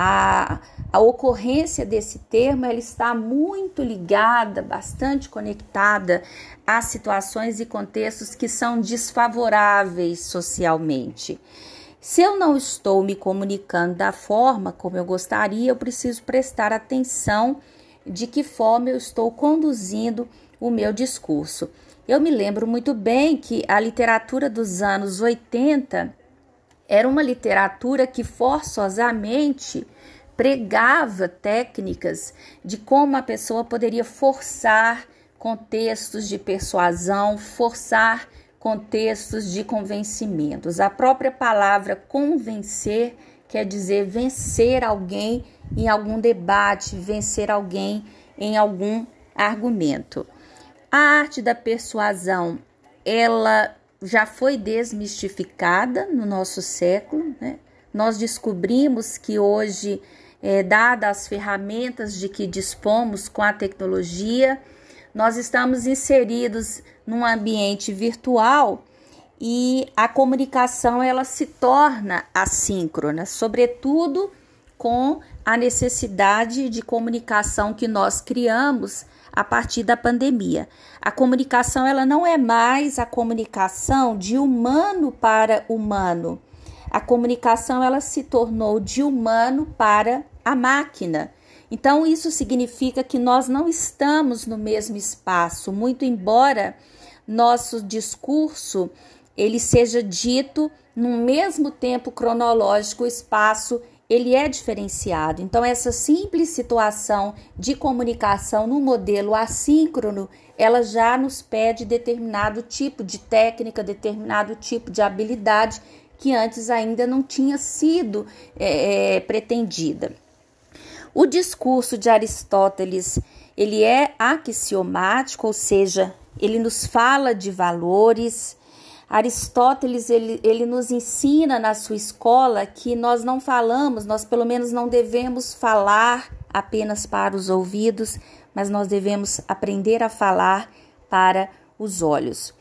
A, a ocorrência desse termo ela está muito ligada, bastante conectada a situações e contextos que são desfavoráveis socialmente. Se eu não estou me comunicando da forma como eu gostaria, eu preciso prestar atenção de que forma eu estou conduzindo o meu discurso. Eu me lembro muito bem que a literatura dos anos 80 era uma literatura que forçosamente pregava técnicas de como a pessoa poderia forçar contextos de persuasão, forçar contextos de convencimentos. A própria palavra convencer quer dizer vencer alguém em algum debate, vencer alguém em algum argumento. A arte da persuasão, ela já foi desmistificada no nosso século, né? Nós descobrimos que hoje é, dadas as ferramentas de que dispomos com a tecnologia, nós estamos inseridos num ambiente virtual e a comunicação ela se torna assíncrona, sobretudo com a necessidade de comunicação que nós criamos a partir da pandemia. A comunicação ela não é mais a comunicação de humano para humano. A comunicação ela se tornou de humano para a máquina. Então isso significa que nós não estamos no mesmo espaço, muito embora nosso discurso ele seja dito no mesmo tempo cronológico, espaço ele é diferenciado. Então, essa simples situação de comunicação no modelo assíncrono, ela já nos pede determinado tipo de técnica, determinado tipo de habilidade que antes ainda não tinha sido é, é, pretendida. O discurso de Aristóteles ele é axiomático, ou seja, ele nos fala de valores, Aristóteles ele, ele nos ensina na sua escola que nós não falamos, nós pelo menos não devemos falar apenas para os ouvidos, mas nós devemos aprender a falar para os olhos.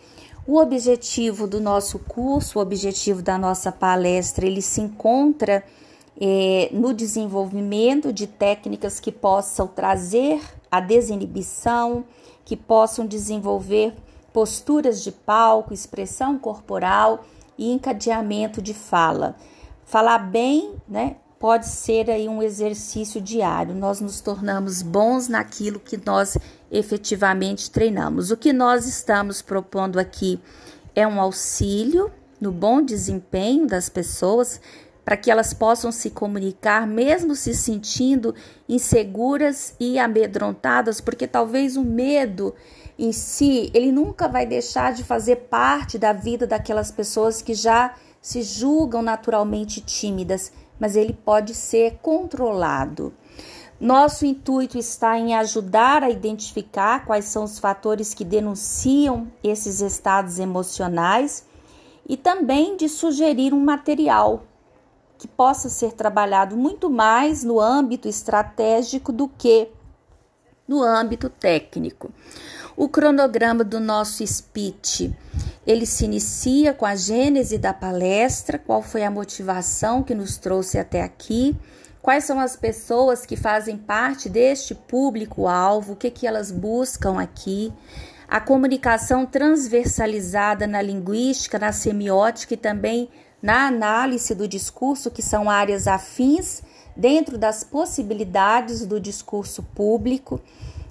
O objetivo do nosso curso, o objetivo da nossa palestra, ele se encontra é, no desenvolvimento de técnicas que possam trazer a desinibição, que possam desenvolver posturas de palco, expressão corporal e encadeamento de fala. Falar bem, né, pode ser aí um exercício diário. Nós nos tornamos bons naquilo que nós efetivamente treinamos. O que nós estamos propondo aqui é um auxílio no bom desempenho das pessoas para que elas possam se comunicar mesmo se sentindo inseguras e amedrontadas, porque talvez o medo em si, ele nunca vai deixar de fazer parte da vida daquelas pessoas que já se julgam naturalmente tímidas, mas ele pode ser controlado. Nosso intuito está em ajudar a identificar quais são os fatores que denunciam esses estados emocionais e também de sugerir um material que possa ser trabalhado muito mais no âmbito estratégico do que no âmbito técnico. O cronograma do nosso speech, ele se inicia com a gênese da palestra, qual foi a motivação que nos trouxe até aqui, quais são as pessoas que fazem parte deste público-alvo, o que, que elas buscam aqui, a comunicação transversalizada na linguística, na semiótica e também na análise do discurso, que são áreas afins dentro das possibilidades do discurso público.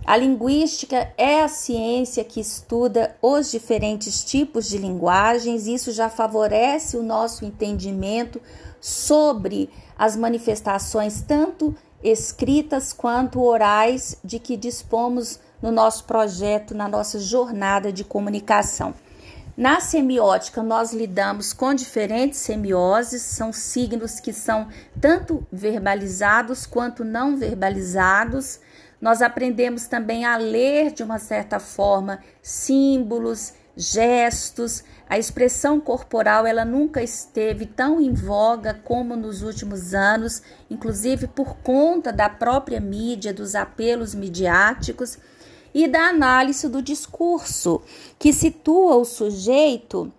A linguística é a ciência que estuda os diferentes tipos de linguagens, isso já favorece o nosso entendimento sobre as manifestações, tanto escritas quanto orais, de que dispomos no nosso projeto, na nossa jornada de comunicação. Na semiótica, nós lidamos com diferentes semioses, são signos que são tanto verbalizados quanto não verbalizados. Nós aprendemos também a ler de uma certa forma símbolos, gestos. A expressão corporal ela nunca esteve tão em voga como nos últimos anos, inclusive por conta da própria mídia, dos apelos midiáticos e da análise do discurso, que situa o sujeito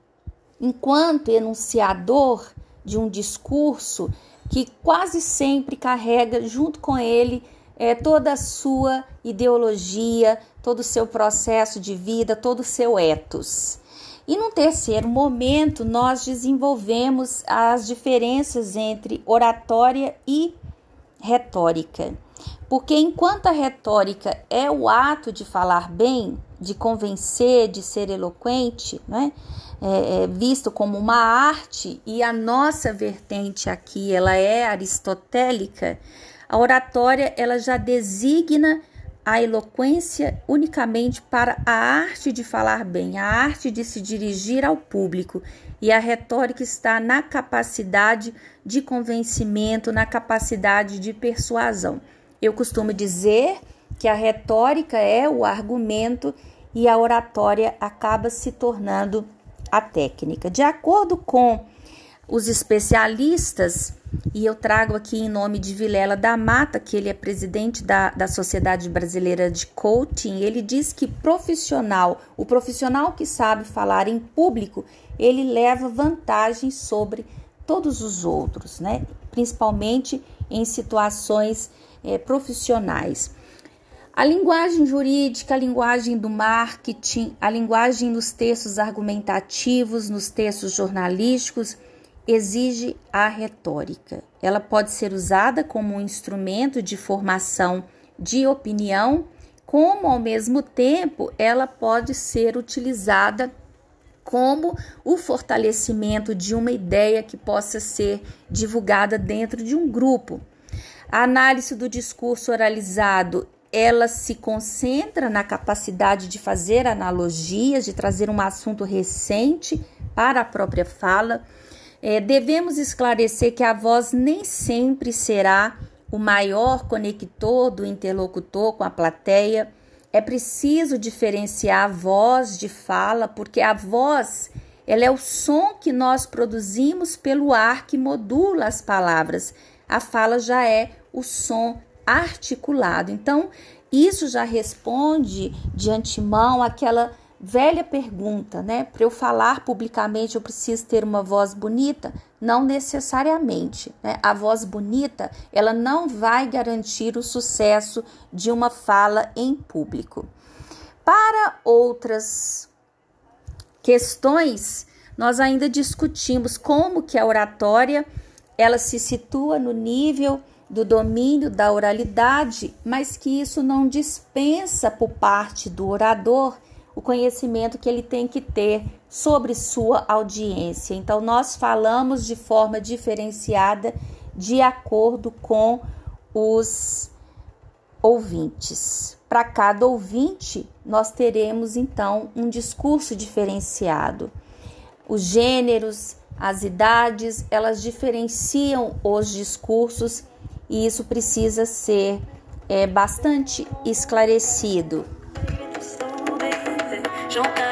enquanto enunciador de um discurso que quase sempre carrega junto com ele é, toda a sua ideologia, todo o seu processo de vida, todo o seu ethos. E no terceiro momento, nós desenvolvemos as diferenças entre oratória e retórica. Porque enquanto a retórica é o ato de falar bem, de convencer, de ser eloquente, né? É, é visto como uma arte, e a nossa vertente aqui ela é aristotélica, a oratória ela já designa a eloquência unicamente para a arte de falar bem, a arte de se dirigir ao público, e a retórica está na capacidade de convencimento, na capacidade de persuasão. Eu costumo dizer que a retórica é o argumento e a oratória acaba se tornando a técnica. De acordo com os especialistas, e eu trago aqui em nome de Vilela da Mata, que ele é presidente da, da Sociedade Brasileira de Coaching, ele diz que profissional, o profissional que sabe falar em público, ele leva vantagem sobre todos os outros, né? Principalmente em situações é, profissionais. A linguagem jurídica, a linguagem do marketing, a linguagem nos textos argumentativos, nos textos jornalísticos, exige a retórica. Ela pode ser usada como um instrumento de formação de opinião, como ao mesmo tempo ela pode ser utilizada como o fortalecimento de uma ideia que possa ser divulgada dentro de um grupo. A análise do discurso oralizado ela se concentra na capacidade de fazer analogias, de trazer um assunto recente para a própria fala. É, devemos esclarecer que a voz nem sempre será o maior conector do interlocutor com a plateia. É preciso diferenciar a voz de fala, porque a voz ela é o som que nós produzimos pelo ar que modula as palavras. A fala já é o som articulado. Então, isso já responde de antemão aquela velha pergunta, né? Para eu falar publicamente, eu preciso ter uma voz bonita? Não necessariamente. Né? A voz bonita, ela não vai garantir o sucesso de uma fala em público. Para outras questões, nós ainda discutimos como que a oratória ela se situa no nível do domínio da oralidade, mas que isso não dispensa por parte do orador o conhecimento que ele tem que ter sobre sua audiência. Então, nós falamos de forma diferenciada de acordo com os ouvintes. Para cada ouvinte, nós teremos então um discurso diferenciado. Os gêneros, as idades, elas diferenciam os discursos e isso precisa ser é, bastante esclarecido. choca